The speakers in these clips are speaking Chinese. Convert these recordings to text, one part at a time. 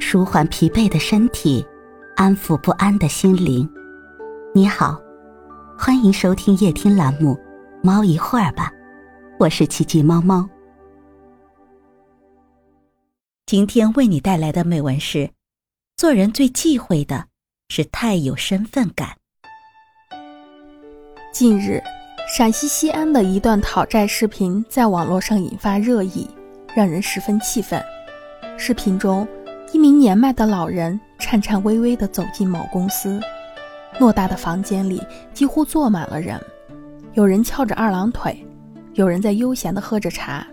舒缓疲惫的身体，安抚不安的心灵。你好，欢迎收听夜听栏目《猫一会儿吧》，我是奇迹猫猫。今天为你带来的美文是：做人最忌讳的是太有身份感。近日，陕西西安的一段讨债视频在网络上引发热议，让人十分气愤。视频中，一名年迈的老人颤颤巍巍地走进某公司，偌大的房间里几乎坐满了人，有人翘着二郎腿，有人在悠闲地喝着茶。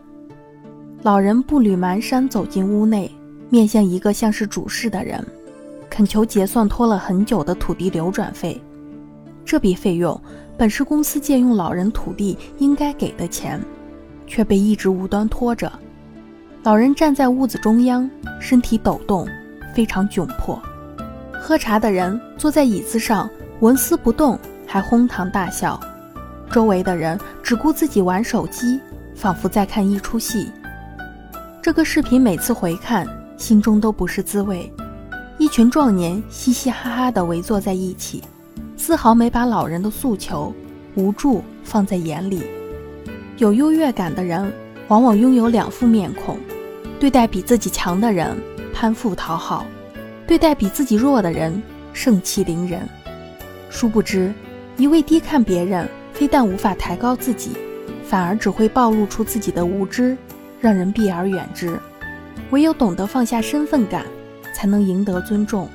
老人步履蹒跚走进屋内，面向一个像是主事的人，恳求结算拖了很久的土地流转费。这笔费用本是公司借用老人土地应该给的钱，却被一直无端拖着。老人站在屋子中央，身体抖动，非常窘迫。喝茶的人坐在椅子上，纹丝不动，还哄堂大笑。周围的人只顾自己玩手机，仿佛在看一出戏。这个视频每次回看，心中都不是滋味。一群壮年嘻嘻哈哈地围坐在一起，丝毫没把老人的诉求、无助放在眼里。有优越感的人，往往拥有两副面孔。对待比自己强的人攀附讨好，对待比自己弱的人盛气凌人。殊不知，一味低看别人，非但无法抬高自己，反而只会暴露出自己的无知，让人避而远之。唯有懂得放下身份感，才能赢得尊重。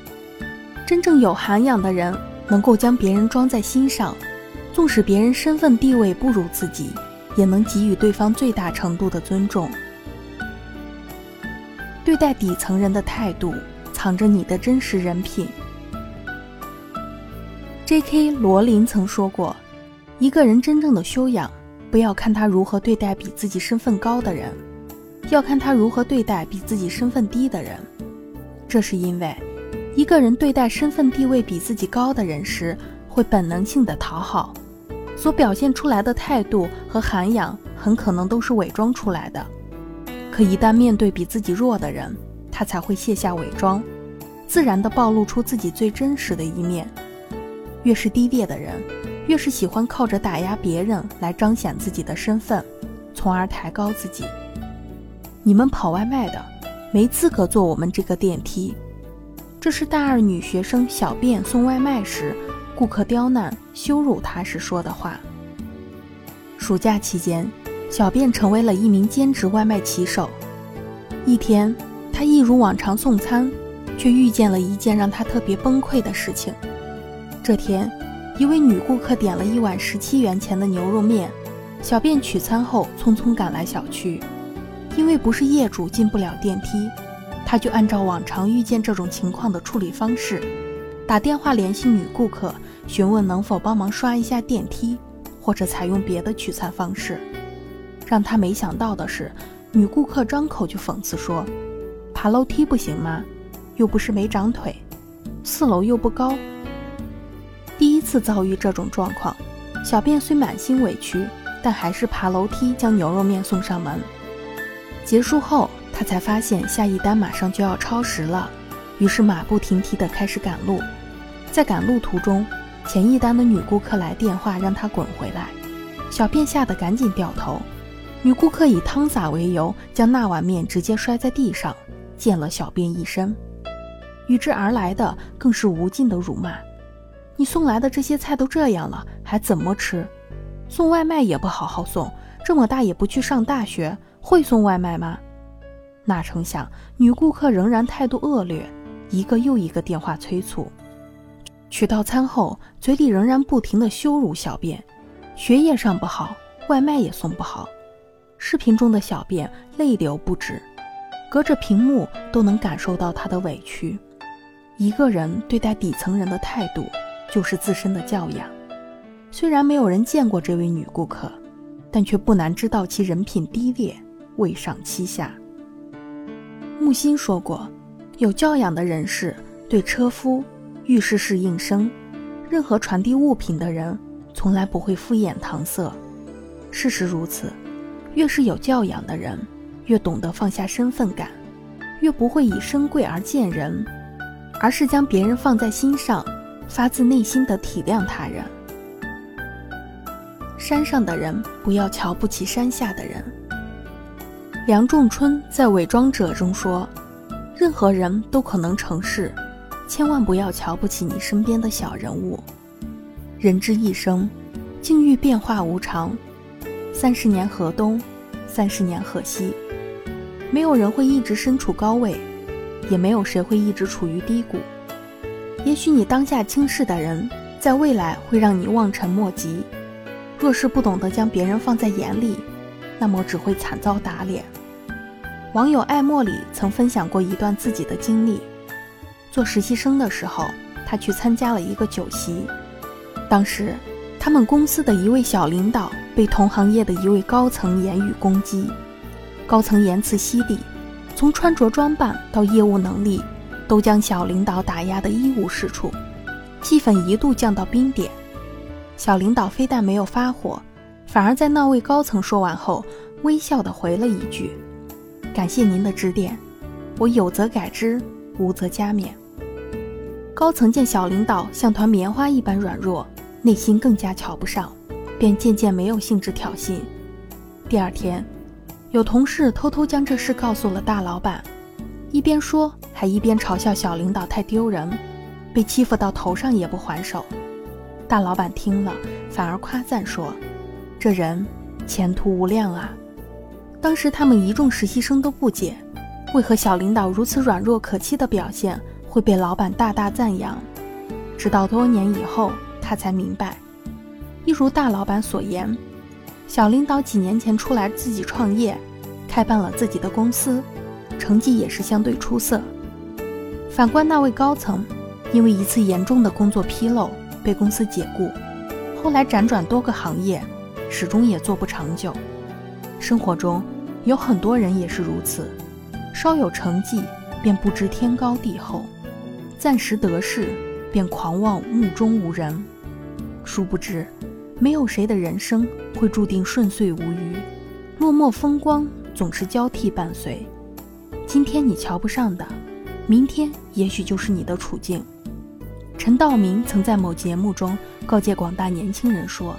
真正有涵养的人，能够将别人装在心上，纵使别人身份地位不如自己，也能给予对方最大程度的尊重。对待底层人的态度，藏着你的真实人品。J.K. 罗琳曾说过：“一个人真正的修养，不要看他如何对待比自己身份高的人，要看他如何对待比自己身份低的人。这是因为，一个人对待身份地位比自己高的人时，会本能性的讨好，所表现出来的态度和涵养，很可能都是伪装出来的。”可一旦面对比自己弱的人，他才会卸下伪装，自然地暴露出自己最真实的一面。越是低劣的人，越是喜欢靠着打压别人来彰显自己的身份，从而抬高自己。你们跑外卖的，没资格坐我们这个电梯。这是大二女学生小便送外卖时，顾客刁难羞辱她时说的话。暑假期间。小便成为了一名兼职外卖骑手。一天，他一如往常送餐，却遇见了一件让他特别崩溃的事情。这天，一位女顾客点了一碗十七元钱的牛肉面，小便取餐后匆匆赶来小区。因为不是业主，进不了电梯，他就按照往常遇见这种情况的处理方式，打电话联系女顾客，询问能否帮忙刷一下电梯，或者采用别的取餐方式。让他没想到的是，女顾客张口就讽刺说：“爬楼梯不行吗？又不是没长腿，四楼又不高。”第一次遭遇这种状况，小便虽满心委屈，但还是爬楼梯将牛肉面送上门。结束后，他才发现下一单马上就要超时了，于是马不停蹄地开始赶路。在赶路途中，前一单的女顾客来电话让他滚回来，小便吓得赶紧掉头。女顾客以汤洒为由，将那碗面直接摔在地上，溅了小便一身。与之而来的更是无尽的辱骂：“你送来的这些菜都这样了，还怎么吃？送外卖也不好好送，这么大也不去上大学，会送外卖吗？”哪成想，女顾客仍然态度恶劣，一个又一个电话催促。取到餐后，嘴里仍然不停的羞辱小便，学业上不好，外卖也送不好。视频中的小便泪流不止，隔着屏幕都能感受到他的委屈。一个人对待底层人的态度，就是自身的教养。虽然没有人见过这位女顾客，但却不难知道其人品低劣，未上欺下。木心说过：“有教养的人士对车夫遇事是应声，任何传递物品的人从来不会敷衍搪塞。”事实如此。越是有教养的人，越懂得放下身份感，越不会以身贵而贱人，而是将别人放在心上，发自内心的体谅他人。山上的人不要瞧不起山下的人。梁仲春在《伪装者》中说：“任何人都可能成事，千万不要瞧不起你身边的小人物。人之一生，境遇变化无常，三十年河东，三十年河西。没有人会一直身处高位，也没有谁会一直处于低谷。也许你当下轻视的人，在未来会让你望尘莫及。若是不懂得将别人放在眼里，那么只会惨遭打脸。网友爱莫里曾分享过一段自己的经历：做实习生的时候，他去参加了一个酒席。当时，他们公司的一位小领导被同行业的一位高层言语攻击。高层言辞犀利，从穿着装扮到业务能力，都将小领导打压得一无是处，气氛一度降到冰点。小领导非但没有发火，反而在那位高层说完后，微笑地回了一句：“感谢您的指点，我有则改之，无则加勉。”高层见小领导像团棉花一般软弱，内心更加瞧不上，便渐渐没有兴致挑衅。第二天。有同事偷偷将这事告诉了大老板，一边说还一边嘲笑小领导太丢人，被欺负到头上也不还手。大老板听了反而夸赞说：“这人前途无量啊！”当时他们一众实习生都不解，为何小领导如此软弱可欺的表现会被老板大大赞扬。直到多年以后，他才明白，一如大老板所言。小领导几年前出来自己创业，开办了自己的公司，成绩也是相对出色。反观那位高层，因为一次严重的工作纰漏被公司解雇，后来辗转多个行业，始终也做不长久。生活中有很多人也是如此，稍有成绩便不知天高地厚，暂时得势便狂妄目中无人，殊不知。没有谁的人生会注定顺遂无虞，落寞风光总是交替伴随。今天你瞧不上的，明天也许就是你的处境。陈道明曾在某节目中告诫广大年轻人说：“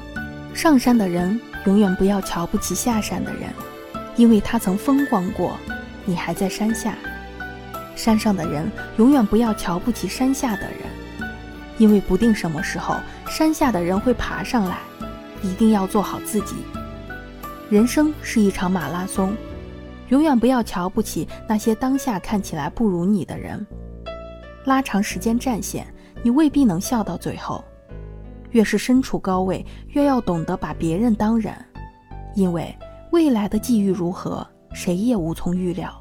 上山的人永远不要瞧不起下山的人，因为他曾风光过，你还在山下；山上的人永远不要瞧不起山下的人，因为不定什么时候山下的人会爬上来。”一定要做好自己。人生是一场马拉松，永远不要瞧不起那些当下看起来不如你的人。拉长时间战线，你未必能笑到最后。越是身处高位，越要懂得把别人当人，因为未来的际遇如何，谁也无从预料。